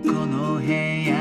この部屋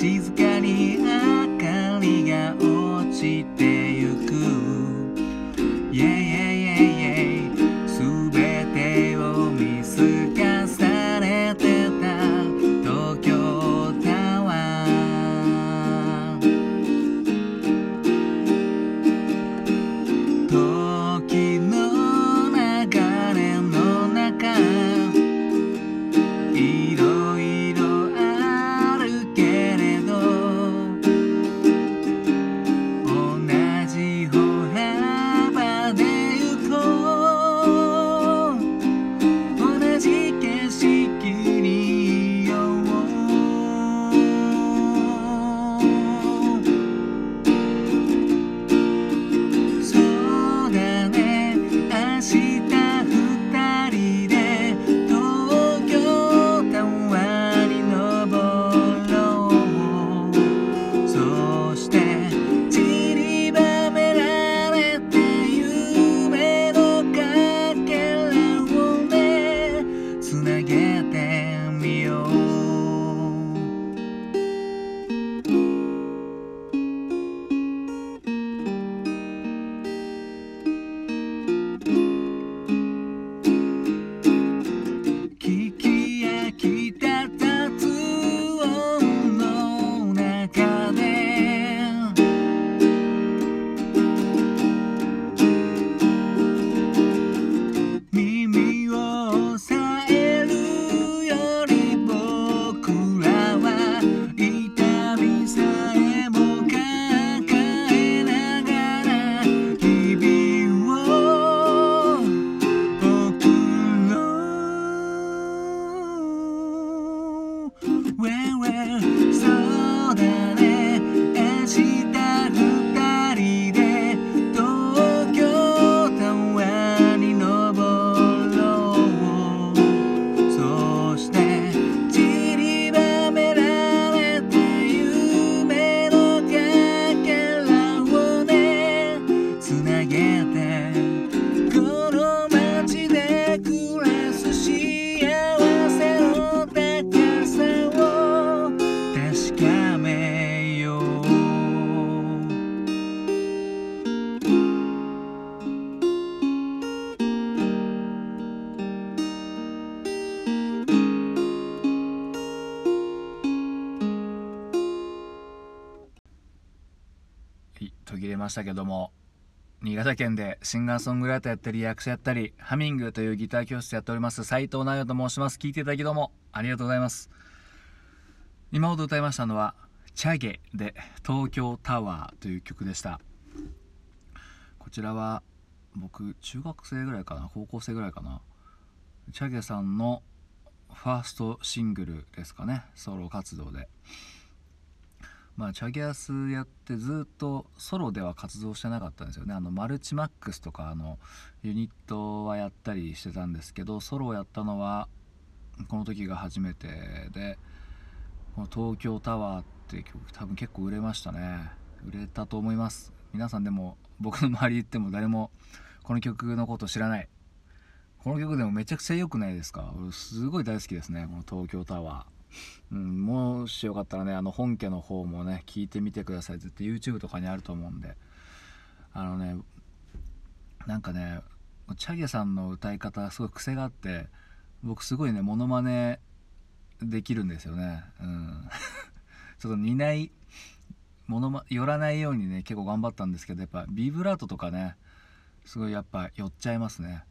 静かに明かりが落ちてゆく。Yeah, yeah, yeah, yeah すべてを見透かされてた。東京タワー。途切れましたけども新潟県でシンガーソングライターやったり役者やったりハミングというギター教室やっております斉藤直也と申します。聞いていただきどうもありがとうございます。今ほど歌いましたのは「チャゲ」で「東京タワー」という曲でした。こちらは僕中学生ぐらいかな高校生ぐらいかな。チャゲさんのファーストシングルですかねソロ活動で。まあチャゲアスやってずっとソロでは活動してなかったんですよね。あのマルチマックスとかあのユニットはやったりしてたんですけどソロをやったのはこの時が初めてでこの「東京タワー」って曲多分結構売れましたね。売れたと思います。皆さんでも僕の周り行っても誰もこの曲のこと知らない。この曲でもめちゃくちゃ良くないですか？俺すごい大好きですねこの東京タワー、うん、もうしよかったらねあの本家の方もね聞いてみてください絶対 YouTube とかにあると思うんで。あのねなんかねチャゲさんの歌い方すごい癖があって僕すごいねモノマネできるんですよね。うん。ちょっと似ないものま寄らないようにね結構頑張ったんですけどやっぱビブラートとかねすごいやっぱ寄っちゃいますね。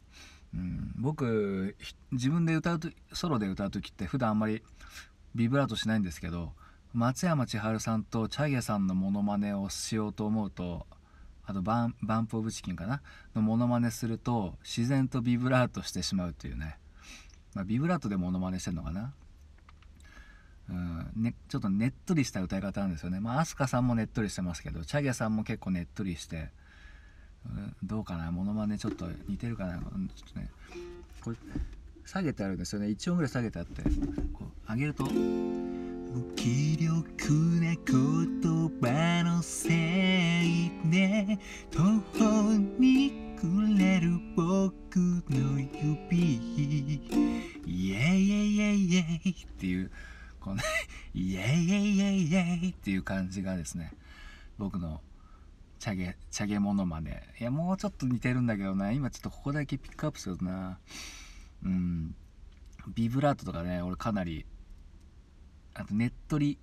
うん、僕自分で歌うとソロで歌う時って普段あんまりビブラートしないんですけど松山千春さんとチャゲさんのモノマネをしようと思うとあとバンバンプ・オブ・チキンかな？のモノマネすると自然とビブラートしてしまうっていうね、まあ、ビブラートでモノマネしてんのかな？うんね、ちょっとねっとりした歌い方なんですよね。まあ飛鳥さんもねっとりしてますけどチャゲさんも結構ねっとりしてうんどうかな？モノマネちょっと似てるかな？ちょっとねこれ下げてあるんですよね。1音ぐらい下げてあってこう上げると無気力な言葉のせいで途方にくれる僕の指イエイイエイイエイイエイっていうこのイエイイエイイエイイエイっていう感じがですね僕のチャゲ、チャゲモノマネ。いや、もうちょっと似てるんだけどな。今ちょっとここだけピックアップするとな。うん。ビブラートとかね、俺かなり、あとねっとり、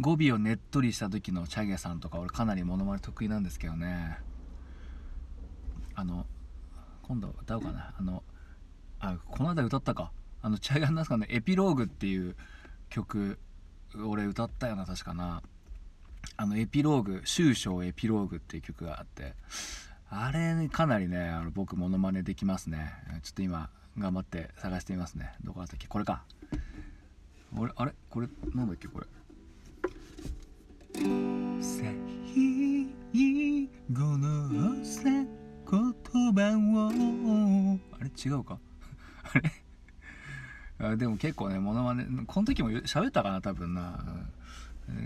語尾をねっとりした時のチャゲさんとか俺かなりモノマネ得意なんですけどね。あの、今度歌おうかな。あの、あ、この間歌ったか。あの、チャゲなんですかね、エピローグっていう曲、俺歌ったよな、確かな。あのエピローグ「終章エピローグ」っていう曲があってあれかなりねあの僕モノマネできますねちょっと今頑張って探してみますねどこだったっけ？これか俺あれ？これなんだっけこれ。最後のさ言葉を。あれ？違うか？あれ？あでも結構ねモノマネこの時も喋ったかな多分な、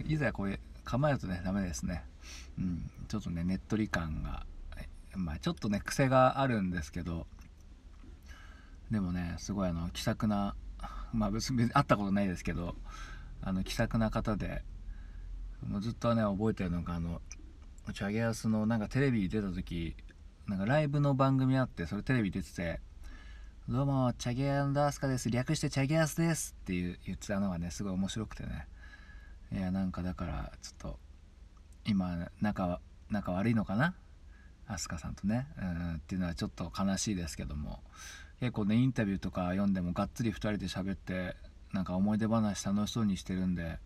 いざこれ構えるとねダメですね、うん、ちょっとねねっとり感がまあちょっとね癖があるんですけど。でもねすごいあの気さくなまあ別に会ったことないですけどあの気さくな方でもうずっとね覚えてるのがあのチャゲアスのなんかテレビ出た時なんかライブの番組あってそれテレビ出てて「どうもチャゲアンダースカです。略してチャゲアスです」っていう言ってたのがねすごい面白くてね。いやなんかだからちょっと今仲仲悪いのかな飛鳥さんとね、うん、っていうのはちょっと悲しいですけども結構ねインタビューとか読んでもがっつり2人で喋ってなんか思い出話楽しそうにしてるんで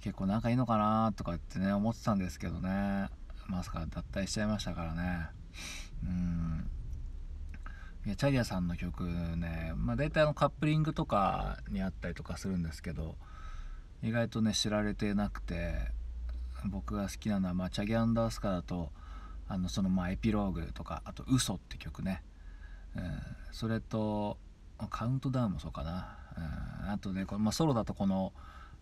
結構仲いいのかなとかってね思ってたんですけどね。まさか脱退しちゃいましたからね。うん。いやチャリアさんの曲ね、まあ、大体あのカップリングとかにあったりとかするんですけど意外とね知られてなくて僕が好きなのは、まあ、チャゲアンダースカだとあのそのまあエピローグとかあと「嘘って曲ね、うん、それとカウントダウンもそうかな、うん、あとねこれ、まあ、ソロだとこの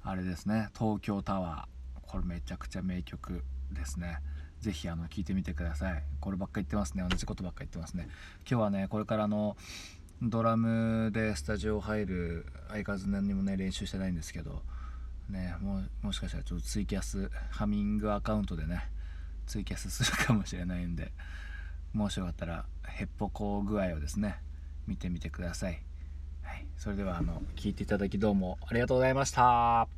あれですね。東京タワー。これめちゃくちゃ名曲ですね。是非聴いてみてください。こればっか言ってますね。同じことばっか言ってますね。今日はねこれからのドラムでスタジオ入る相変わらず何にもね練習してないんですけどねももしかしたらちょっとツイキャスハミングアカウントでねツイキャスするかもしれないんでもしよかったらヘッポコ具合をですね見てみてください、はい、それではあの聞いていただきどうもありがとうございました。